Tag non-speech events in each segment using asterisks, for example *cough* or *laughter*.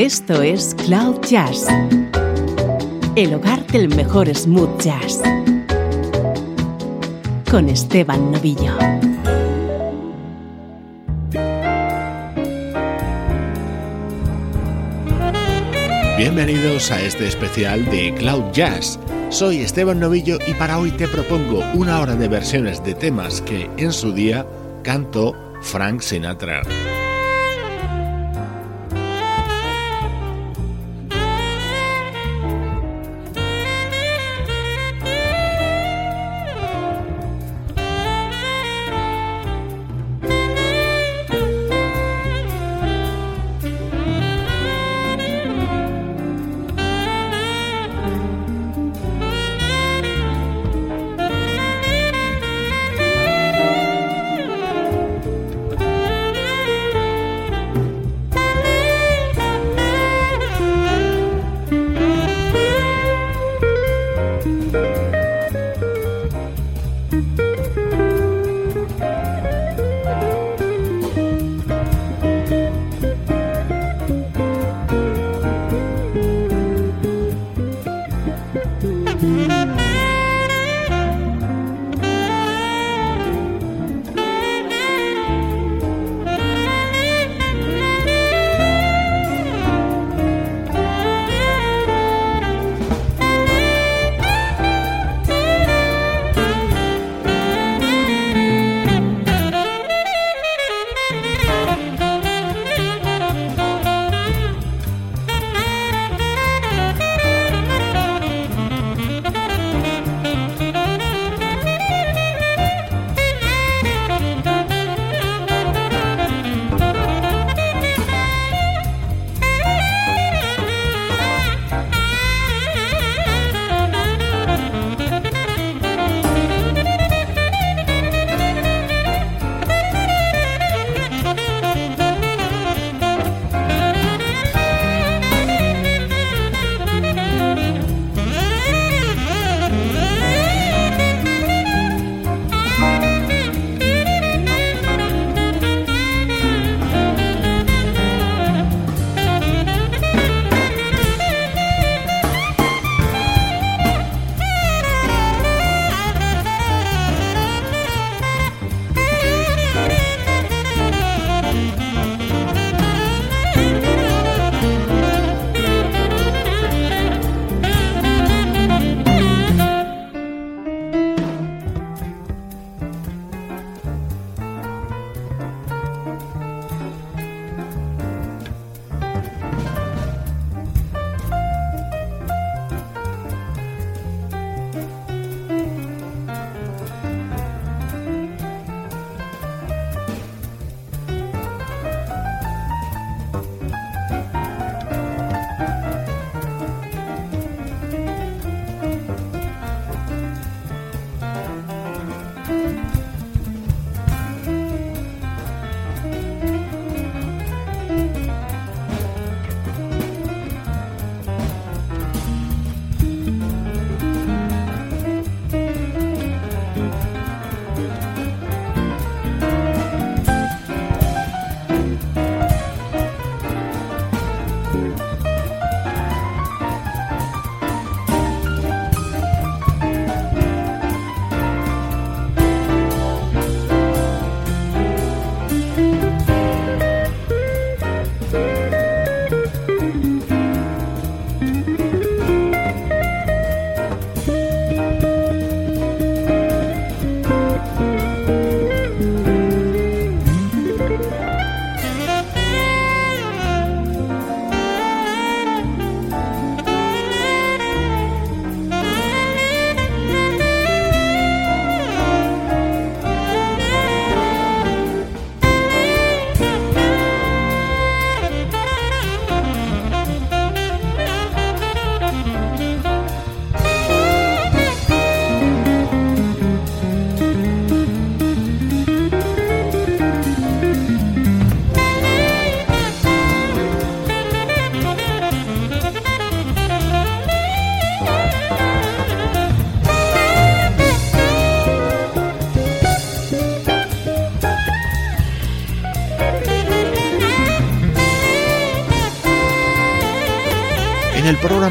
Esto es Cloud Jazz, el hogar del mejor smooth jazz, con Esteban Novillo. Bienvenidos a este especial de Cloud Jazz. Soy Esteban Novillo y para hoy te propongo una hora de versiones de temas que en su día cantó Frank Sinatra.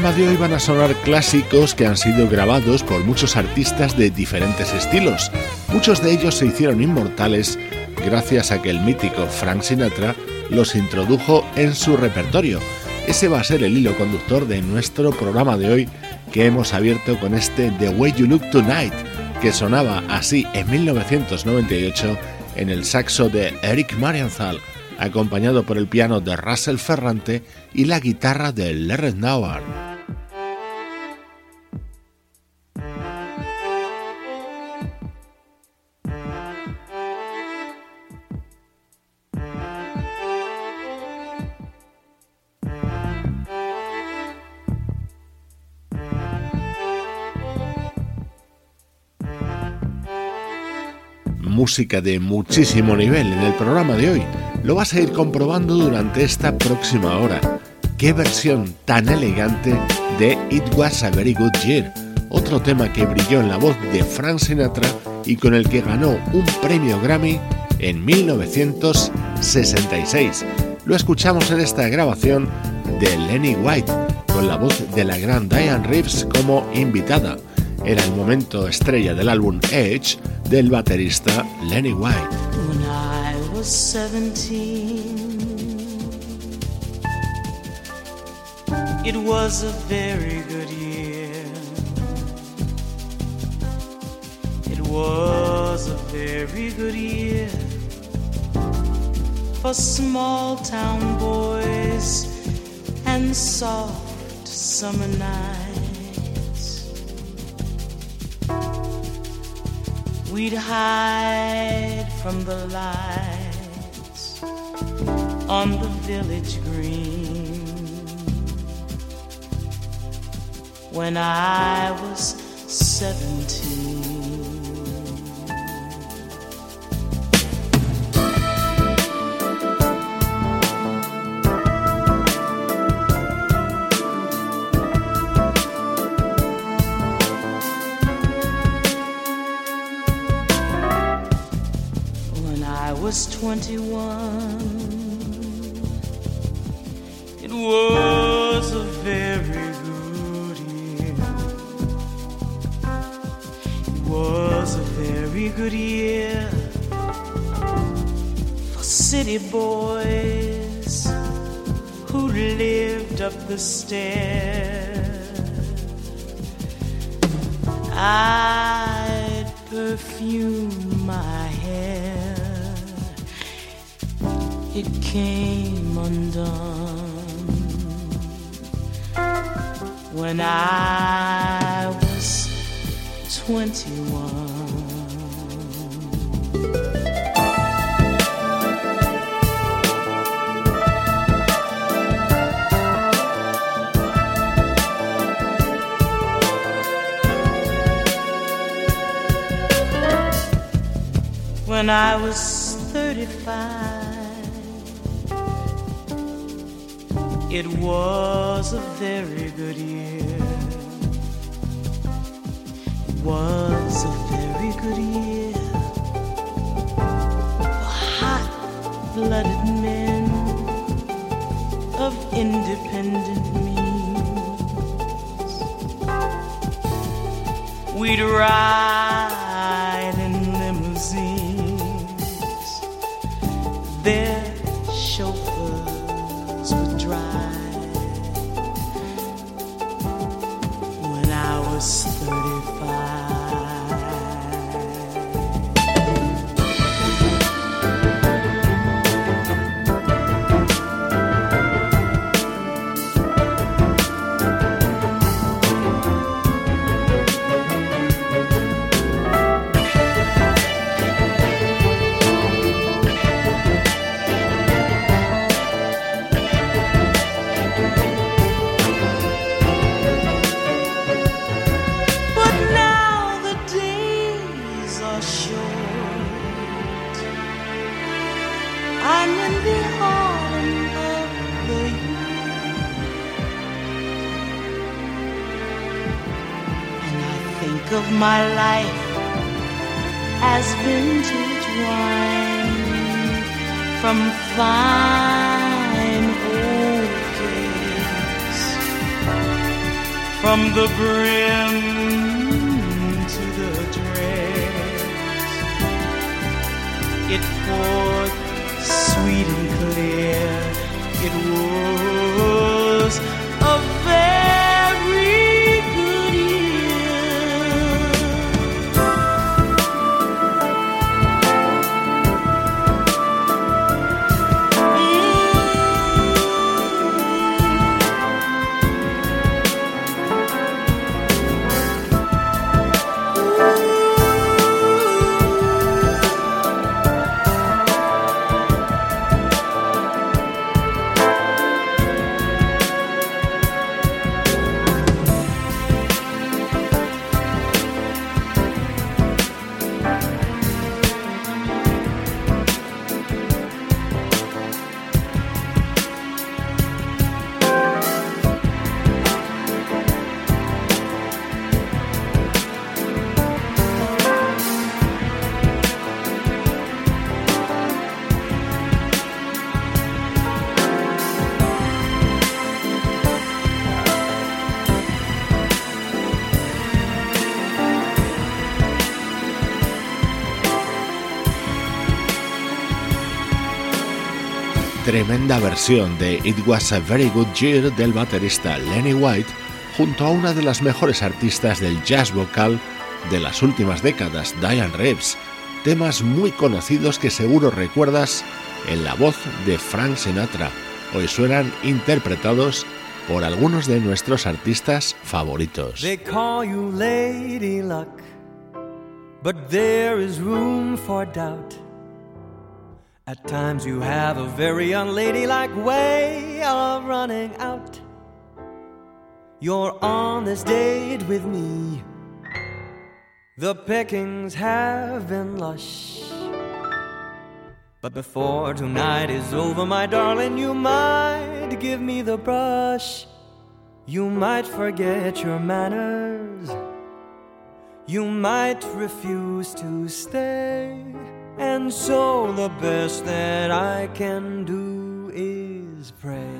Programa de hoy van a sonar clásicos que han sido grabados por muchos artistas de diferentes estilos. Muchos de ellos se hicieron inmortales gracias a que el mítico Frank Sinatra los introdujo en su repertorio. Ese va a ser el hilo conductor de nuestro programa de hoy que hemos abierto con este The Way You Look Tonight, que sonaba así en 1998 en el saxo de Eric Marienthal, acompañado por el piano de Russell Ferrante y la guitarra de Larry Nauer. Música de muchísimo nivel en el programa de hoy. Lo vas a ir comprobando durante esta próxima hora. Qué versión tan elegante de It Was a Very Good Year, otro tema que brilló en la voz de Frank Sinatra y con el que ganó un premio Grammy en 1966. Lo escuchamos en esta grabación de Lenny White, con la voz de la gran Diane Reeves como invitada. Era el momento estrella del álbum Edge del baterista Lenny White. When I was 17, it was a very good year. It was a very good year for small town boys and soft summer nights. We'd hide from the lights on the village green when I was seventeen. Was 21. It was a very good year. It was a very good year for city boys who lived up the stairs. I'd perfume my hair it came undone when I was 21. When I was 35 It was a very good year. It was a very good year for hot blooded men of independent means. We'd ride in limousines. There my life as vintage wine from fine old days. from the brim to the dregs. It poured sweet and clear. It was Tremenda versión de It Was a Very Good Year del baterista Lenny White junto a una de las mejores artistas del jazz vocal de las últimas décadas, Diane Reeves. Temas muy conocidos que seguro recuerdas en la voz de Frank Sinatra. Hoy suenan interpretados por algunos de nuestros artistas favoritos. They call you Lady Luck, but there is room for doubt. At times you have a very unladylike way of running out. You're on this date with me. The pickings have been lush. But before tonight is over, my darling, you might give me the brush. You might forget your manners. You might refuse to stay. And so the best that I can do is pray.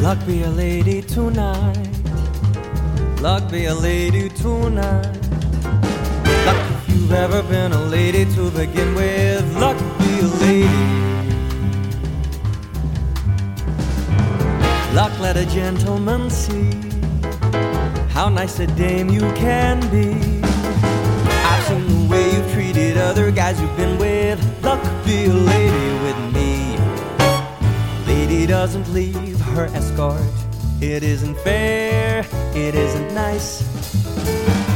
Luck be a lady tonight. Luck be a lady tonight. Luck if you've ever been a lady to begin with. Luck be a lady. Luck let a gentleman see how nice a dame you can be. I've seen the way you've treated other guys you've been with. Luck be a lady with me. Lady doesn't leave her escort. It isn't fair, it isn't nice.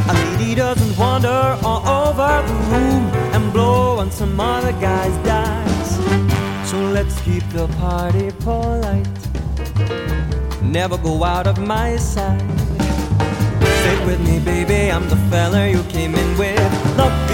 A lady doesn't wander all over the room and blow on some other guy's dice. So let's keep the party polite. Never go out of my sight. I'm the fella you came in with.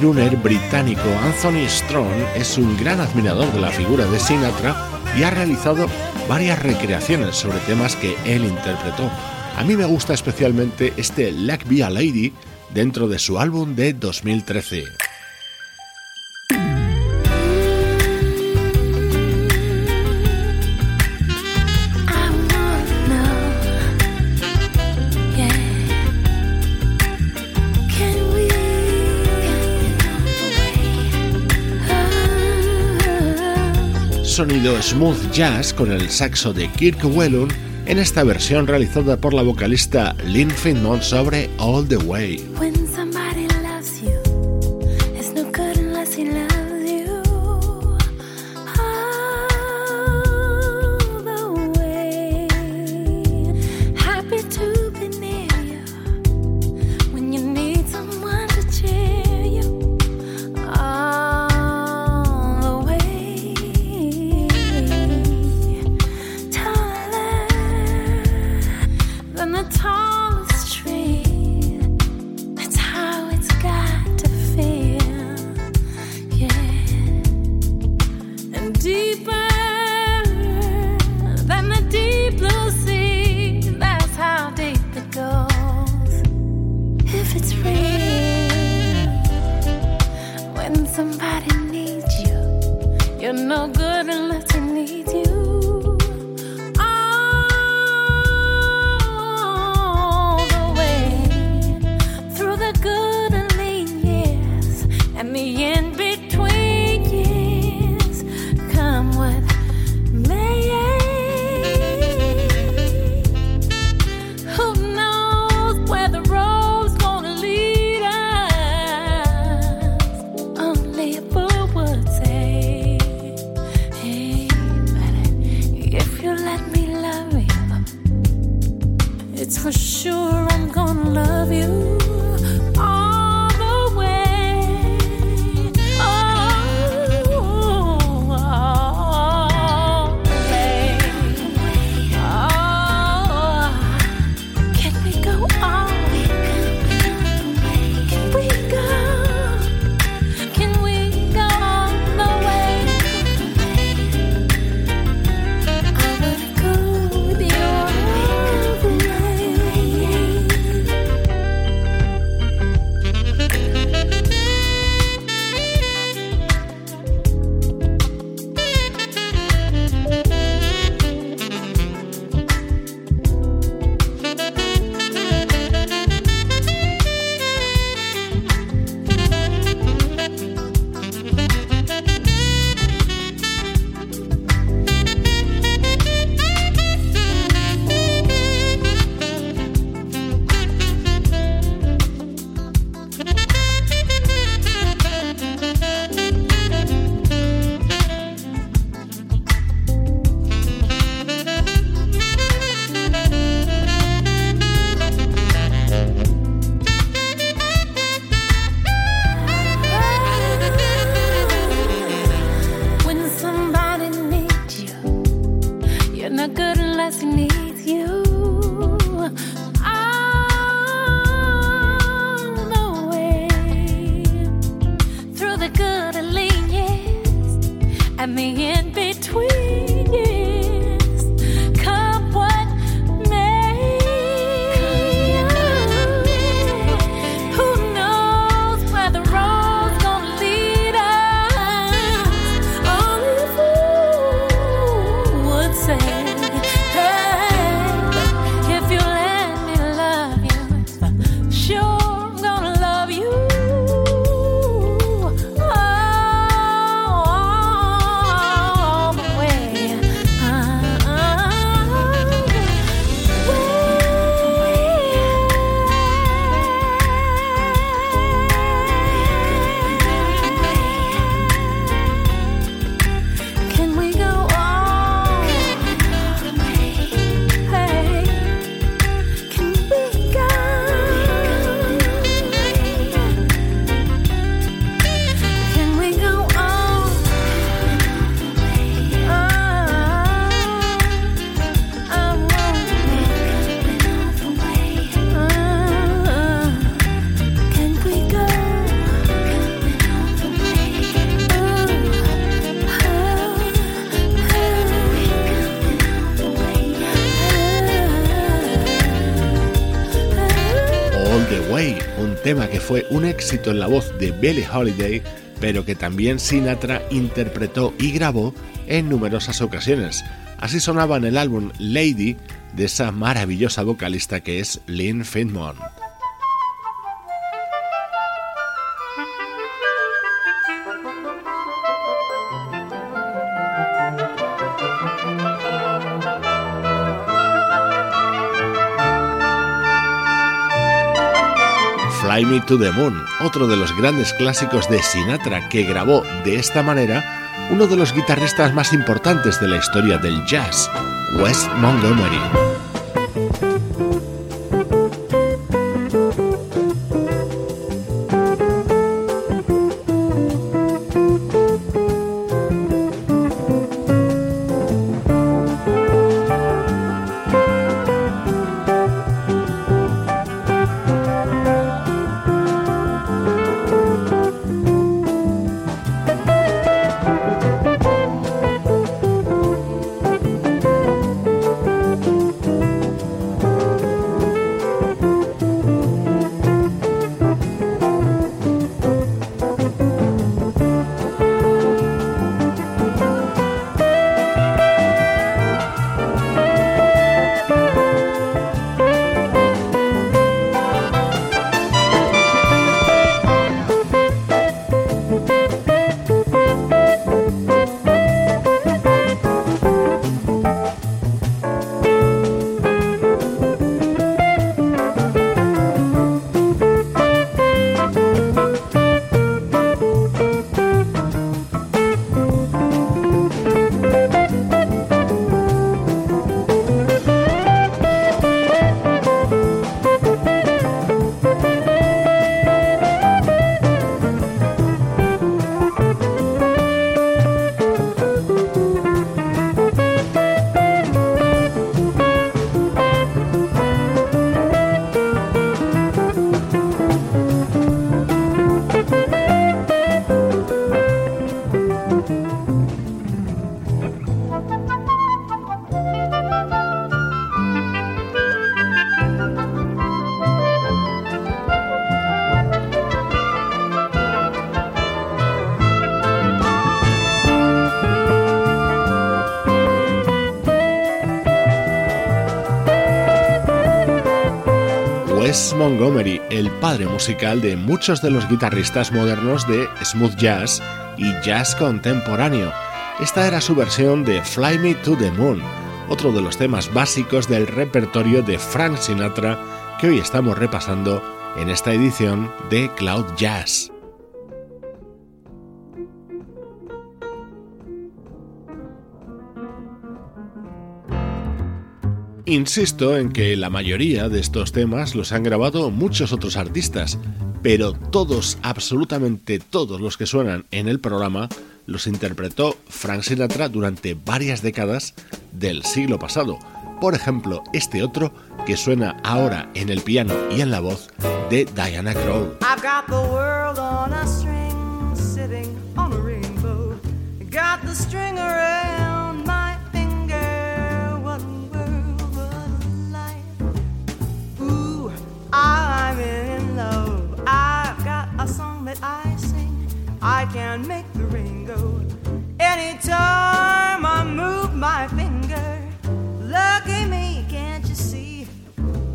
Crooner británico Anthony Strong es un gran admirador de la figura de Sinatra y ha realizado varias recreaciones sobre temas que él interpretó. A mí me gusta especialmente este Like Be a Lady dentro de su álbum de 2013. Sonido smooth jazz con el saxo de Kirk Whelan en esta versión realizada por la vocalista Lynn Finmont sobre All the Way. at me fue un éxito en la voz de Billie Holiday, pero que también Sinatra interpretó y grabó en numerosas ocasiones. Así sonaba en el álbum Lady de esa maravillosa vocalista que es Lynn Finmont. Fly Me to the Moon, otro de los grandes clásicos de Sinatra que grabó de esta manera uno de los guitarristas más importantes de la historia del jazz, Wes Montgomery. Montgomery, el padre musical de muchos de los guitarristas modernos de smooth jazz y jazz contemporáneo. Esta era su versión de Fly Me to the Moon, otro de los temas básicos del repertorio de Frank Sinatra que hoy estamos repasando en esta edición de Cloud Jazz. Insisto en que la mayoría de estos temas los han grabado muchos otros artistas, pero todos, absolutamente todos los que suenan en el programa, los interpretó Frank Sinatra durante varias décadas del siglo pasado. Por ejemplo, este otro que suena ahora en el piano y en la voz de Diana Krall. I sing, I can make the rain go. Anytime I move my finger, lucky me, can't you see?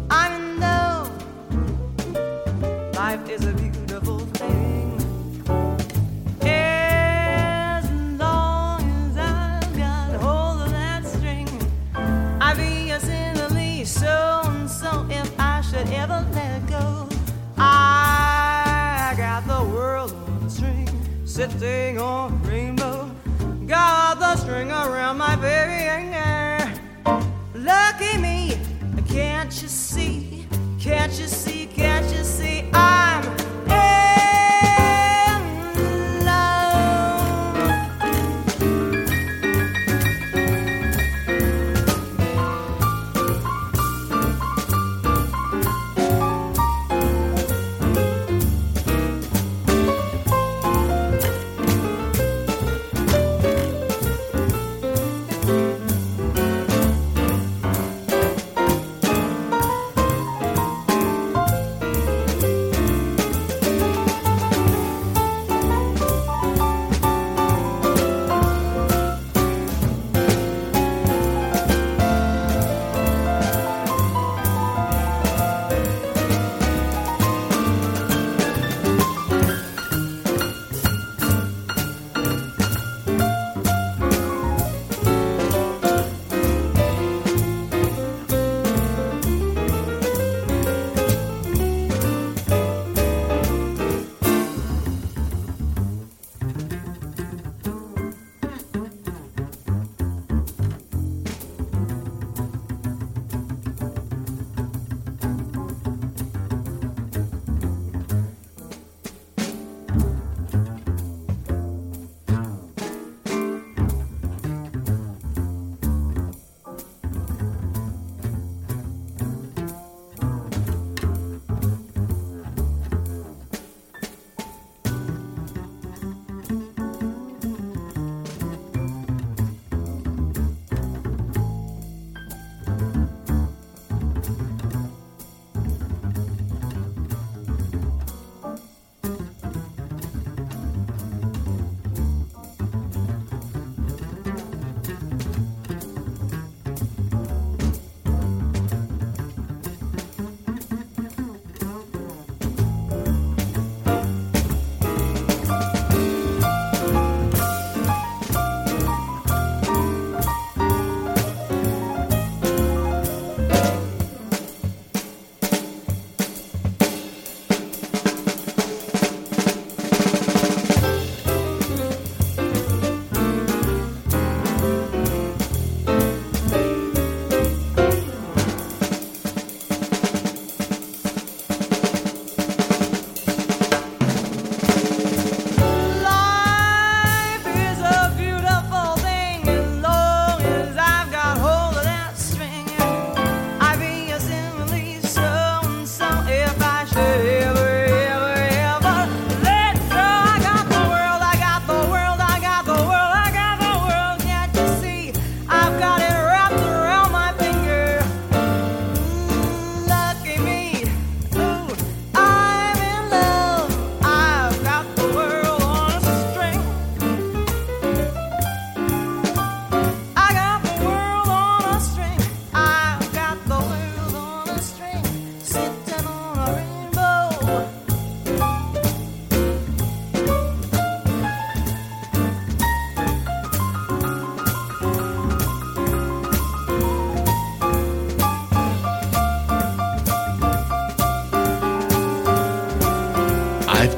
I'm in love. Life is a beautiful thing. As long as I've got hold of that string, I be a silly so and so if I should ever sitting on rainbow. Got the string around my baby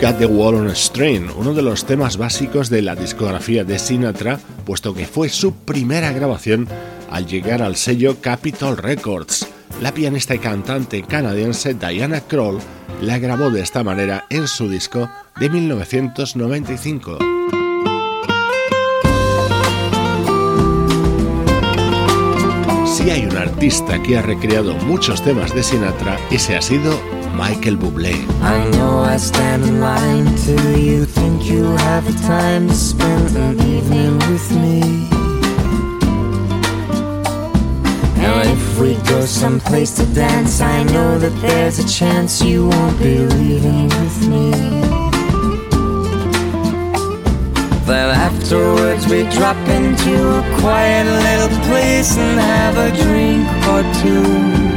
Got the Wall on a String, uno de los temas básicos de la discografía de Sinatra, puesto que fue su primera grabación al llegar al sello Capitol Records. La pianista y cantante canadiense Diana Kroll la grabó de esta manera en su disco de 1995. Si hay un artista que ha recreado muchos temas de Sinatra, ese ha sido Michael Bublé. I know I stand in line till you think you have the time to spend an evening with me. And if we go someplace to dance, I know that there's a chance you won't be leaving with me. Then afterwards we drop into a quiet little place and have a drink or two.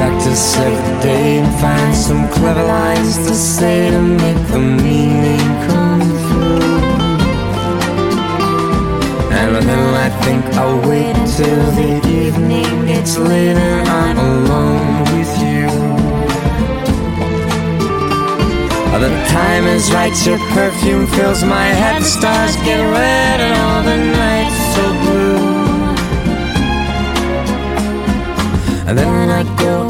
Practice every day and find some clever lines to say to make the meaning come through. And then I think I'll wait till the evening gets late and I'm alone with you. The time is right, your perfume fills my head, the stars get red and all the nights so blue. And then I go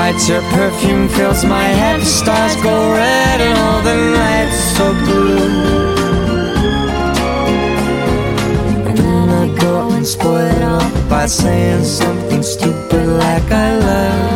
Right, your perfume fills my head. The Stars go red and all the nights so blue. And then I go and spoil it all by saying something stupid like I love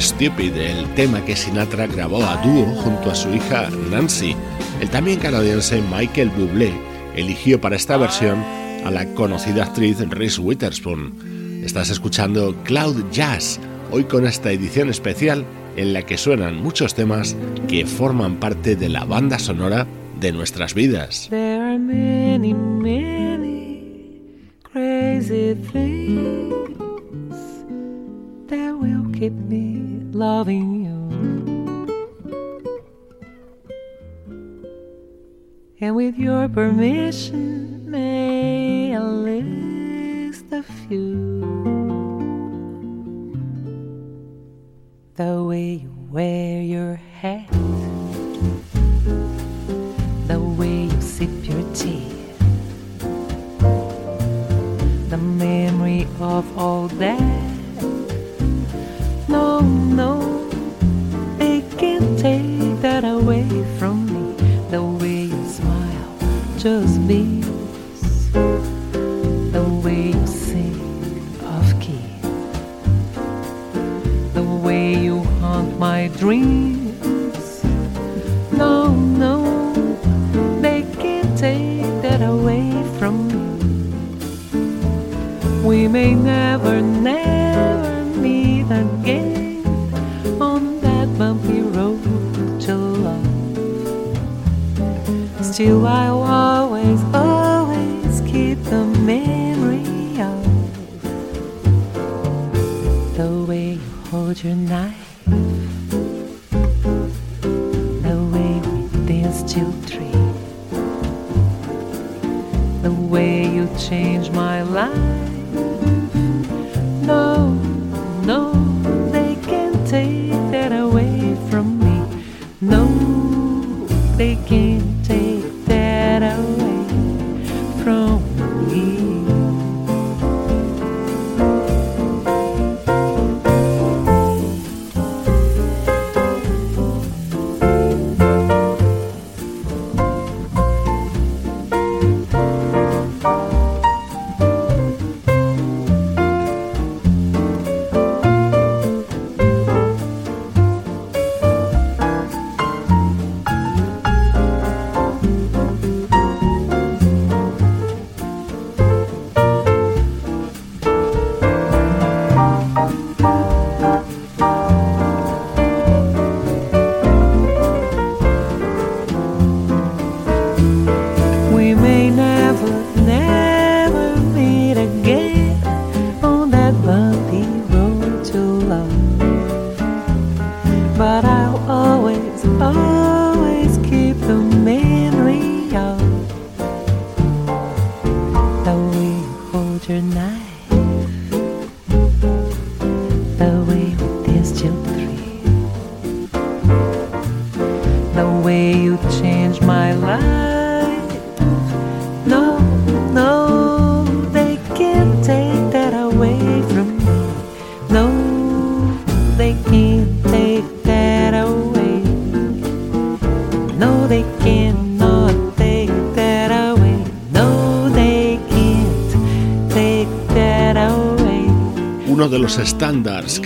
Stupid, el tema que Sinatra grabó a dúo junto a su hija Nancy. El también canadiense Michael Bublé eligió para esta versión a la conocida actriz Reese Witherspoon. Estás escuchando Cloud Jazz, hoy con esta edición especial en la que suenan muchos temas que forman parte de la banda sonora de nuestras vidas. keep me loving you. And with your permission, may I list a few. The way you wear your hat, the way you sip your tea, the memory of all that no, no, they can't take that away from me. The way you smile just beats the way you sing off key, the way you haunt my dreams. No, no, they can't take that away from me. We may never, never Still, I'll always, always keep the memory of the way you hold your knife,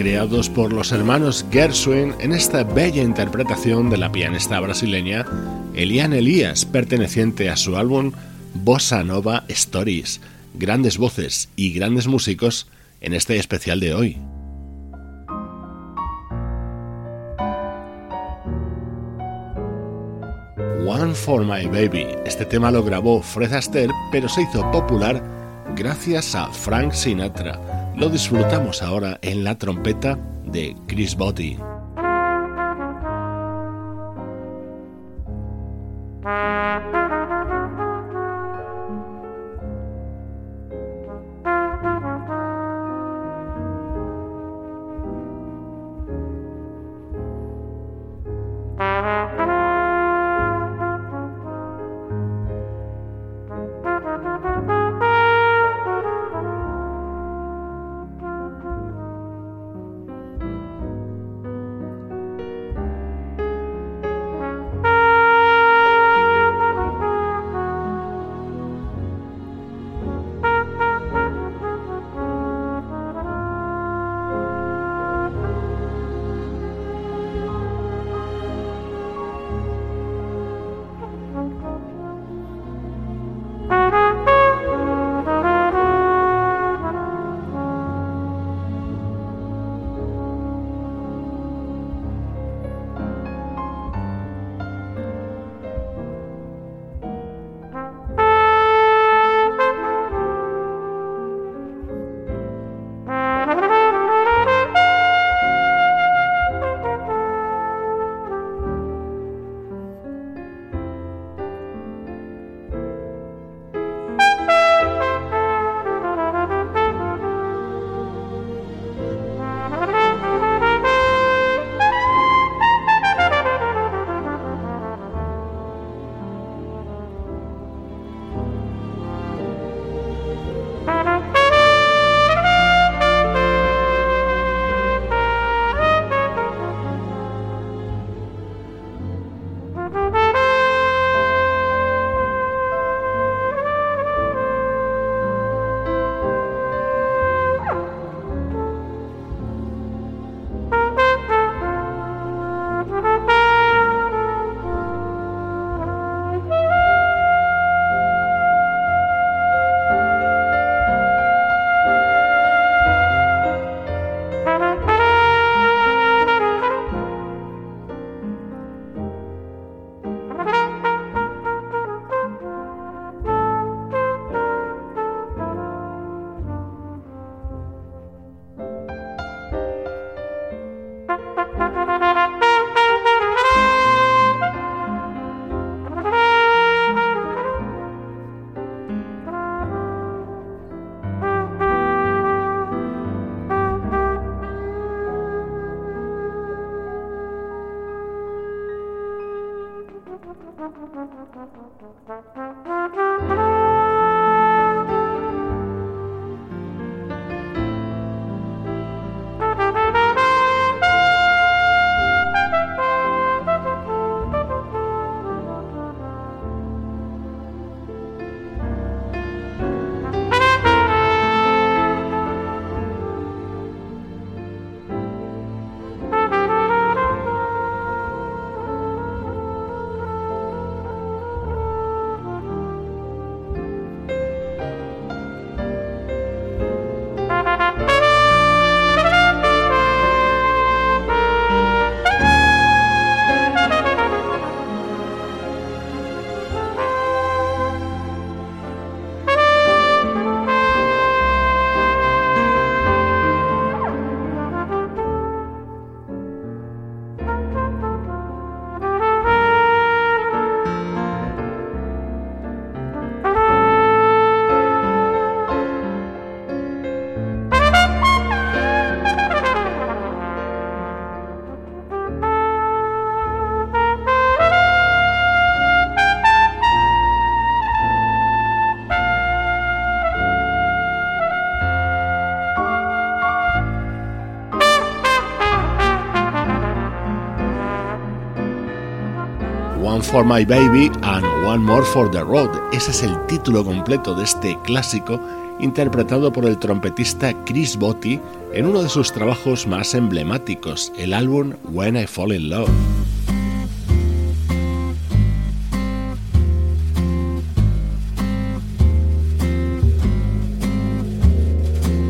creados por los hermanos Gershwin en esta bella interpretación de la pianista brasileña Eliane Elias, perteneciente a su álbum Bossa Nova Stories. Grandes voces y grandes músicos en este especial de hoy. One for My Baby. Este tema lo grabó Fred Astaire, pero se hizo popular gracias a Frank Sinatra lo disfrutamos ahora en la trompeta de Chris Botti. Thank you. For My Baby and One More for the Road. Ese es el título completo de este clásico interpretado por el trompetista Chris Botti en uno de sus trabajos más emblemáticos, el álbum When I Fall in Love.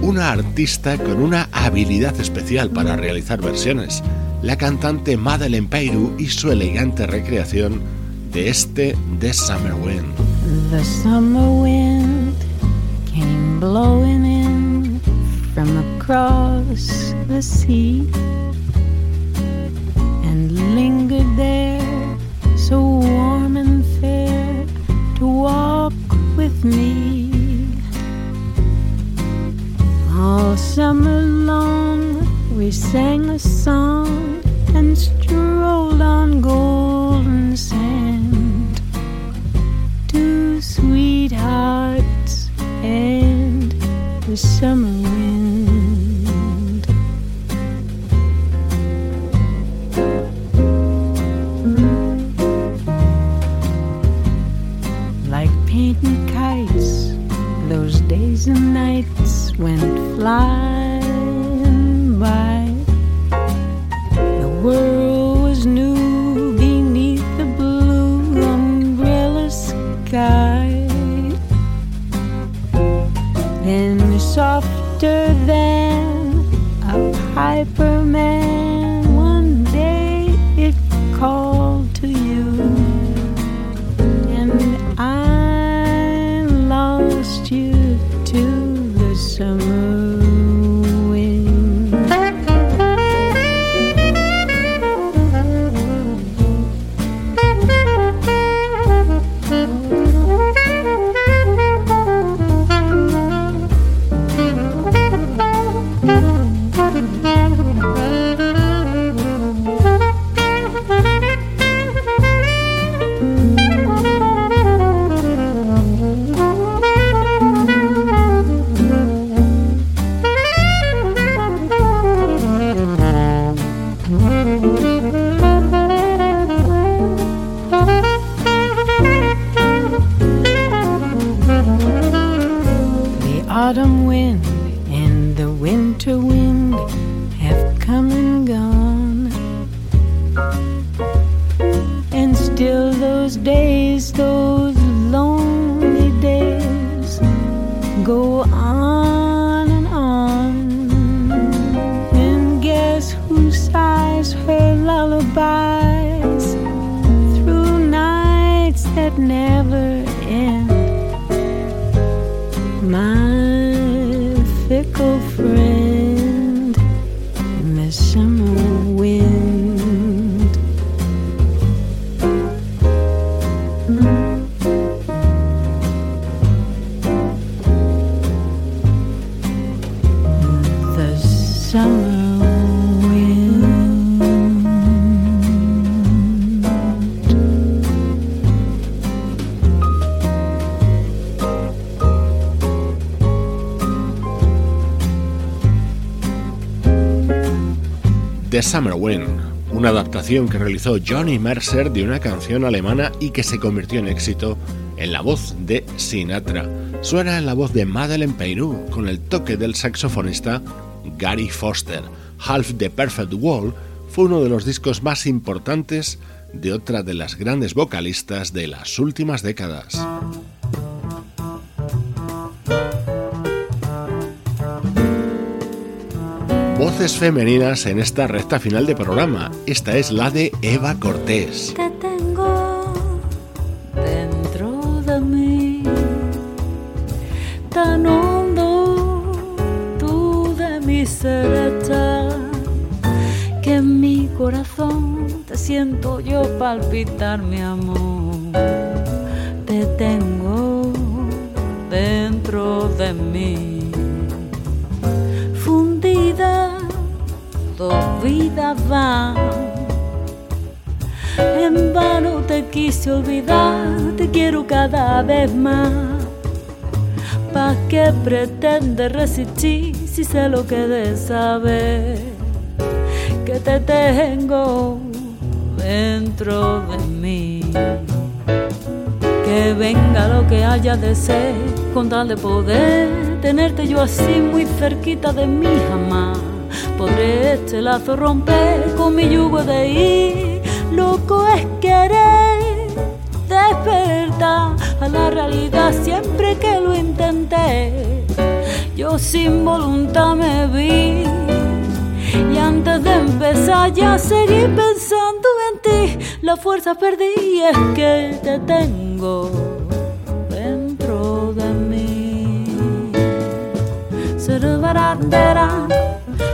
Una artista con una habilidad especial para realizar versiones, la cantante Madeleine Peyrou y su elegante recreación de este The Summer Wind. The summer wind came blowing in from across the sea and lingered there so warm and fair to walk with me all summer long we sang a song and strolled on golden sand. Two sweethearts and the summer wind. Like painting kites, those days and nights went flying Summer Wind, una adaptación que realizó Johnny Mercer de una canción alemana y que se convirtió en éxito en la voz de Sinatra. Suena en la voz de Madeleine Peyrou con el toque del saxofonista Gary Foster. Half the Perfect World fue uno de los discos más importantes de otra de las grandes vocalistas de las últimas décadas. Voces femeninas en esta recta final de programa. Esta es la de Eva Cortés. Te tengo dentro de mí, tan hondo tú de mi ser que en mi corazón te siento yo palpitar, mi amor. Te tengo dentro de mí dos vidas van. En vano te quise olvidar, te quiero cada vez más. ¿Pa' qué pretendes resistir si sé lo que de saber? Que te tengo dentro de mí. Que venga lo que haya de ser, con tal de poder tenerte yo así muy cerquita de mí jamás. Podré este lazo romper con mi yugo de ir, loco es querer despertar a la realidad siempre que lo intenté. Yo sin voluntad me vi y antes de empezar ya seguí pensando en ti. La fuerza perdí y es que te tengo dentro de mí. Surubarandera,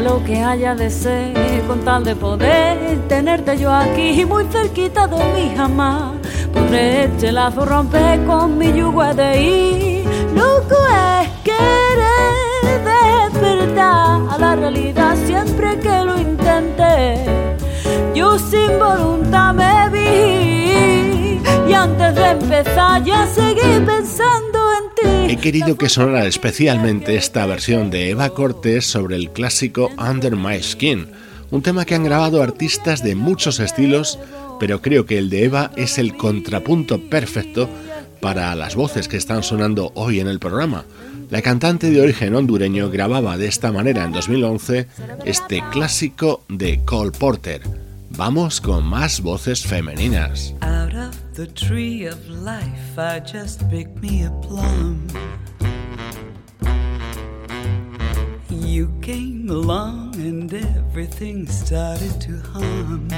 lo que haya de ser, con tal de poder tenerte yo aquí muy cerquita de mí jamás. Podré este lazo romper con mi yugo de ir. Loco es querer despertar a la realidad siempre que lo intenté. Yo sin voluntad me vi y antes de empezar ya seguí pensando He querido que sonara especialmente esta versión de Eva Cortés sobre el clásico Under My Skin, un tema que han grabado artistas de muchos estilos, pero creo que el de Eva es el contrapunto perfecto para las voces que están sonando hoy en el programa. La cantante de origen hondureño grababa de esta manera en 2011 este clásico de Cole Porter. Vamos con más voces femeninas. Out of the tree of life, I just picked me a plum. You came along and everything started to hum.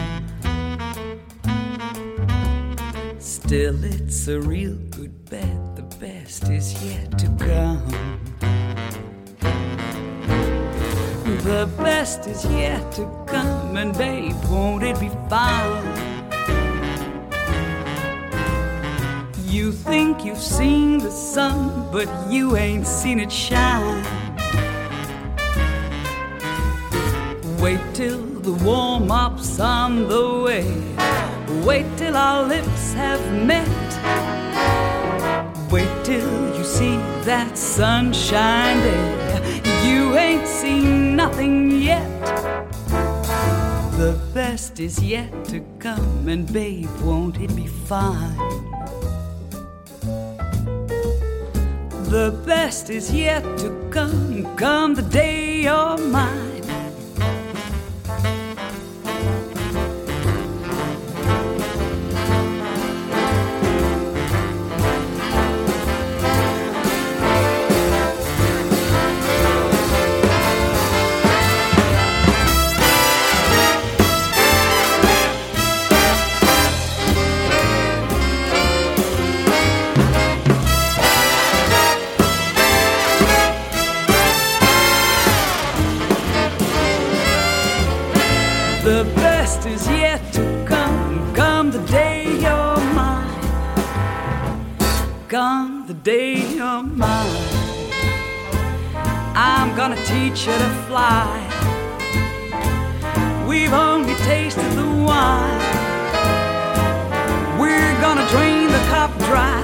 Still, it's a real good bet, the best is yet to come. The best is yet to come, and babe, won't it be fine? You think you've seen the sun, but you ain't seen it shine. Wait till the warm up's on the way. Wait till our lips have met. Wait till you see that sunshine there. You ain't seen nothing yet. The best is yet to come, and babe, won't it be fine? The best is yet to come, come the day you're mine. You to fly. We've only tasted the wine. We're gonna drain the cup dry.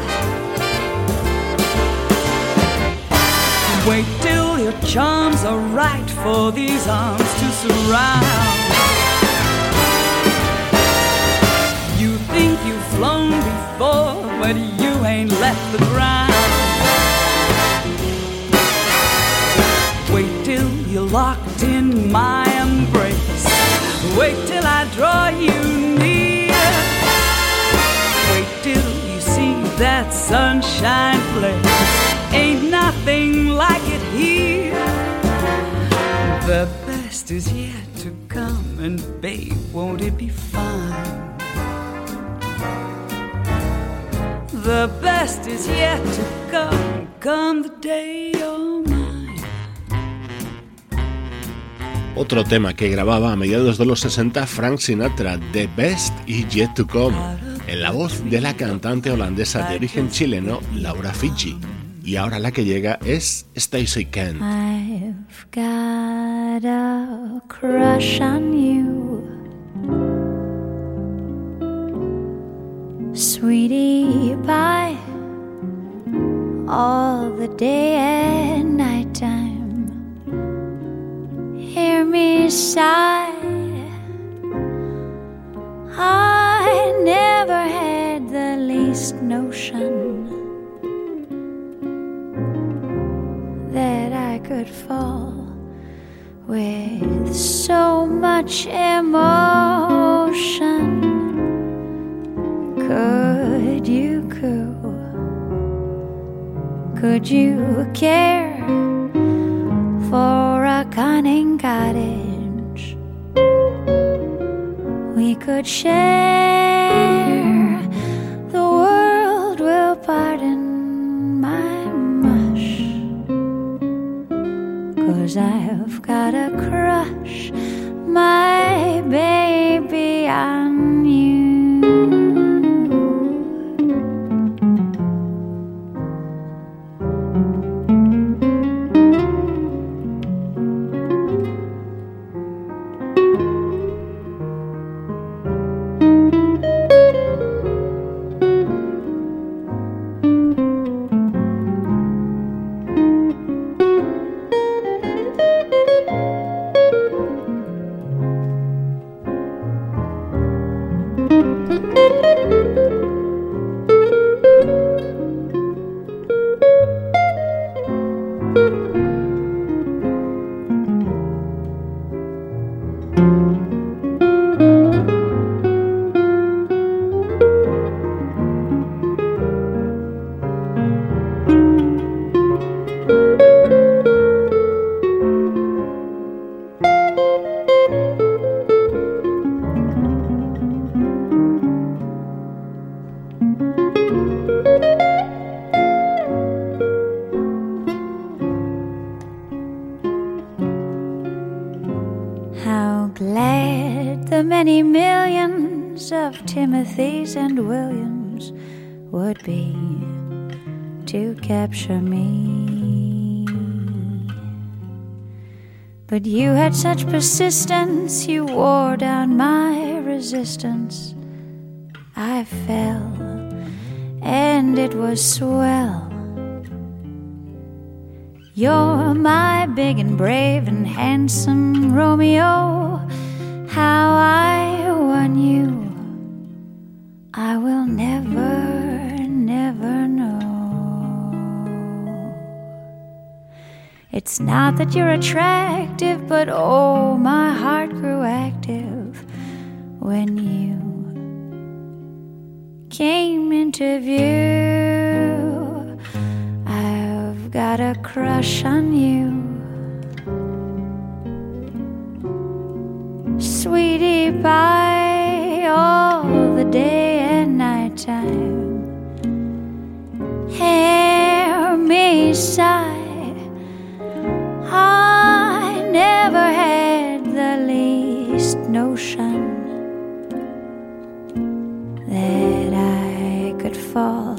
Wait till your charms are right for these arms to surround. Sunshine place. Ain't nothing like it here. The best is yet to come, and babe, won't it be fine? The best is yet to come, come the day you're mine. otro tema que grababa a mediados de los 60 Frank Sinatra, The Best y Yet to Come, en la voz de la cantante holandesa de origen chileno Laura Fiji. Y ahora la que llega es Stacey Kent. I've got a crush on you. Sweetie pie, all the day and night time. Hear me sigh. I never notion that I could fall with so much emotion. Could you coo? Could you care for a cunning cottage? We could share. The world will pardon my mush. Cause I've got a crush, my baby, on you. Had such persistence, you wore down my resistance. I fell, and it was swell. You're my big and brave and handsome Romeo. It's not that you're attractive, but oh, my heart grew active when you came into view. I've got a crush on you. Fall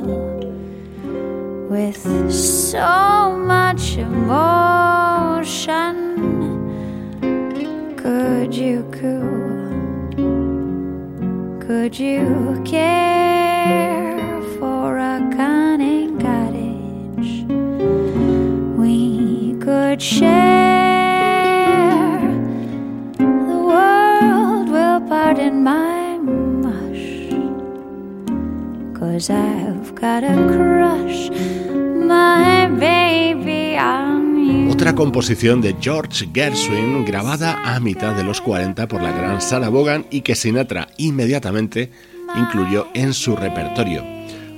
with so much emotion. Could you coo? Could you care for a cunning cottage? We could share. Cause I've got a crush, my baby. Otra composición de George Gershwin grabada a mitad de los 40 por la gran Sarah Vaughan y que Sinatra inmediatamente incluyó en su repertorio.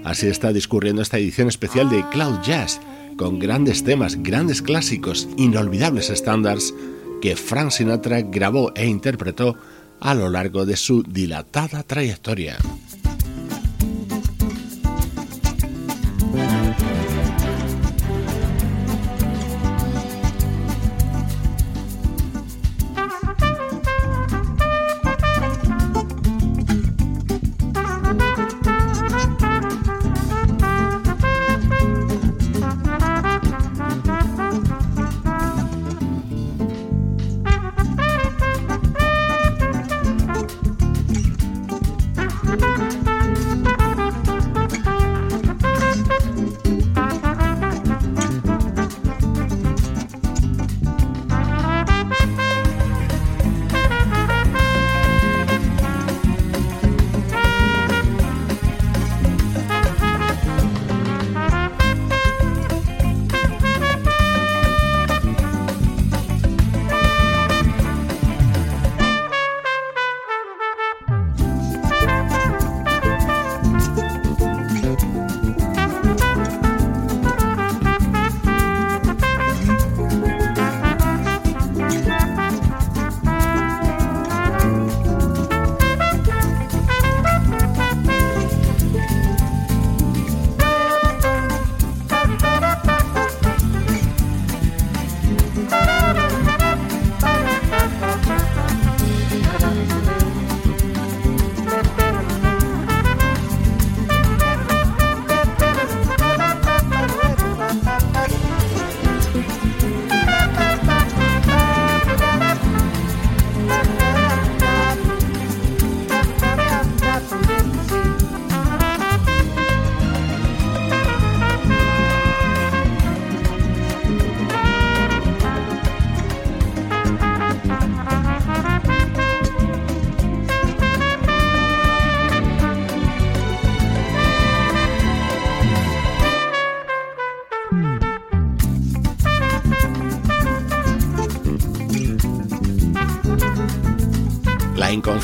Así está discurriendo esta edición especial de Cloud Jazz, con grandes temas, grandes clásicos, inolvidables estándares que Frank Sinatra grabó e interpretó a lo largo de su dilatada trayectoria.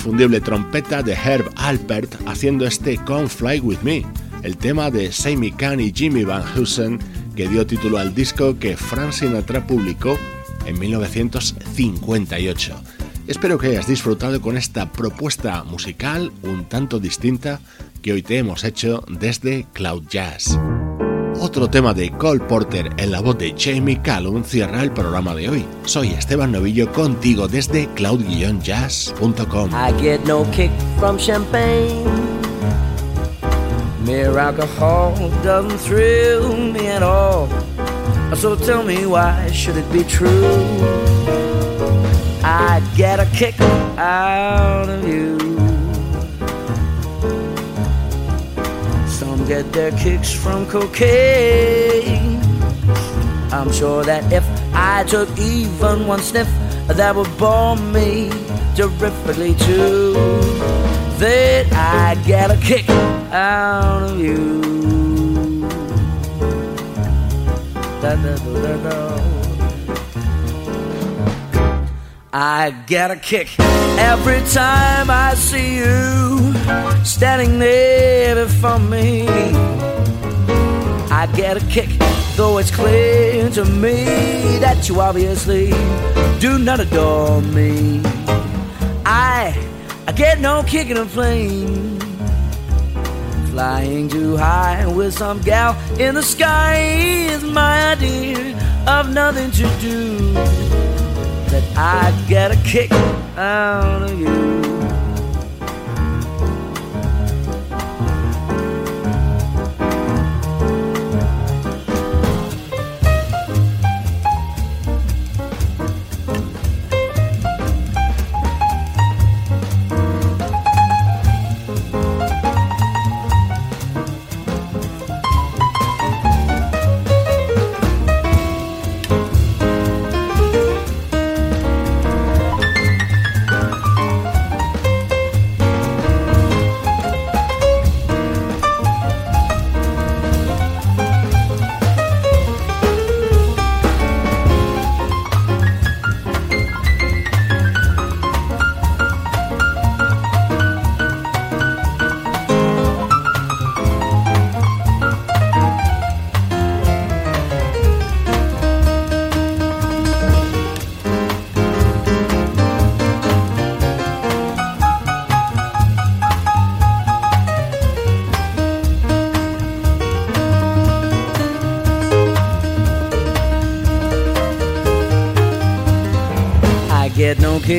Inconfundible trompeta de Herb Alpert haciendo este Come Fly With Me, el tema de Sammy Kahn y Jimmy Van Heusen que dio título al disco que Frank Sinatra publicó en 1958. Espero que hayas disfrutado con esta propuesta musical un tanto distinta que hoy te hemos hecho desde Cloud Jazz. Otro tema de Cole Porter en la voz de Jamie Callum cierra el programa de hoy. Soy Esteban Novillo contigo desde cloud-jazz.com. I get no kick from champagne. Mere alcohol doesn't thrill me at all. So tell me why should it be true? I get a kick out of you. Get their kicks from cocaine. I'm sure that if I took even one sniff, that would bore me terrifically too. That I'd get a kick out of you. I get a kick every time I see you standing there before me. I get a kick, though it's clear to me that you obviously do not adore me. I, I get no kick in a plane. Flying too high with some gal in the sky is my idea of nothing to do that I get a kick out of you.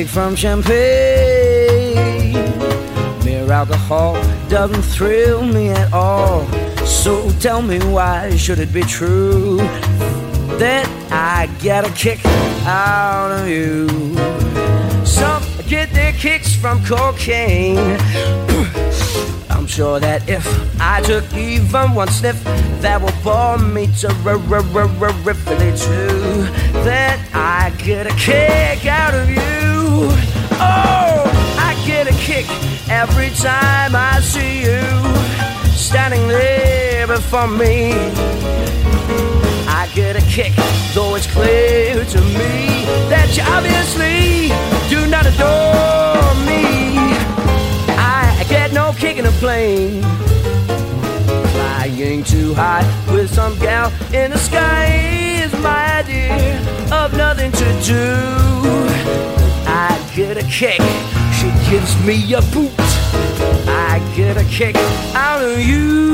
Kick from champagne. Mere alcohol doesn't thrill me at all. So tell me why should it be true that I get a kick out of you? Some get their kicks from cocaine. *clears throat* I'm sure that if I took even one sniff, that would bore me terrifically too. That I get a kick out of you. Oh, I get a kick every time I see you standing there before me. I get a kick, though it's clear to me that you obviously do not adore me. I get no kick in a plane. Flying too high with some gal in the sky is my idea of nothing to do. Get a kick. She gives me a boot. I get a kick out of you.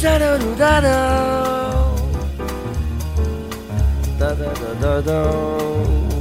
Da da da da da da da da da.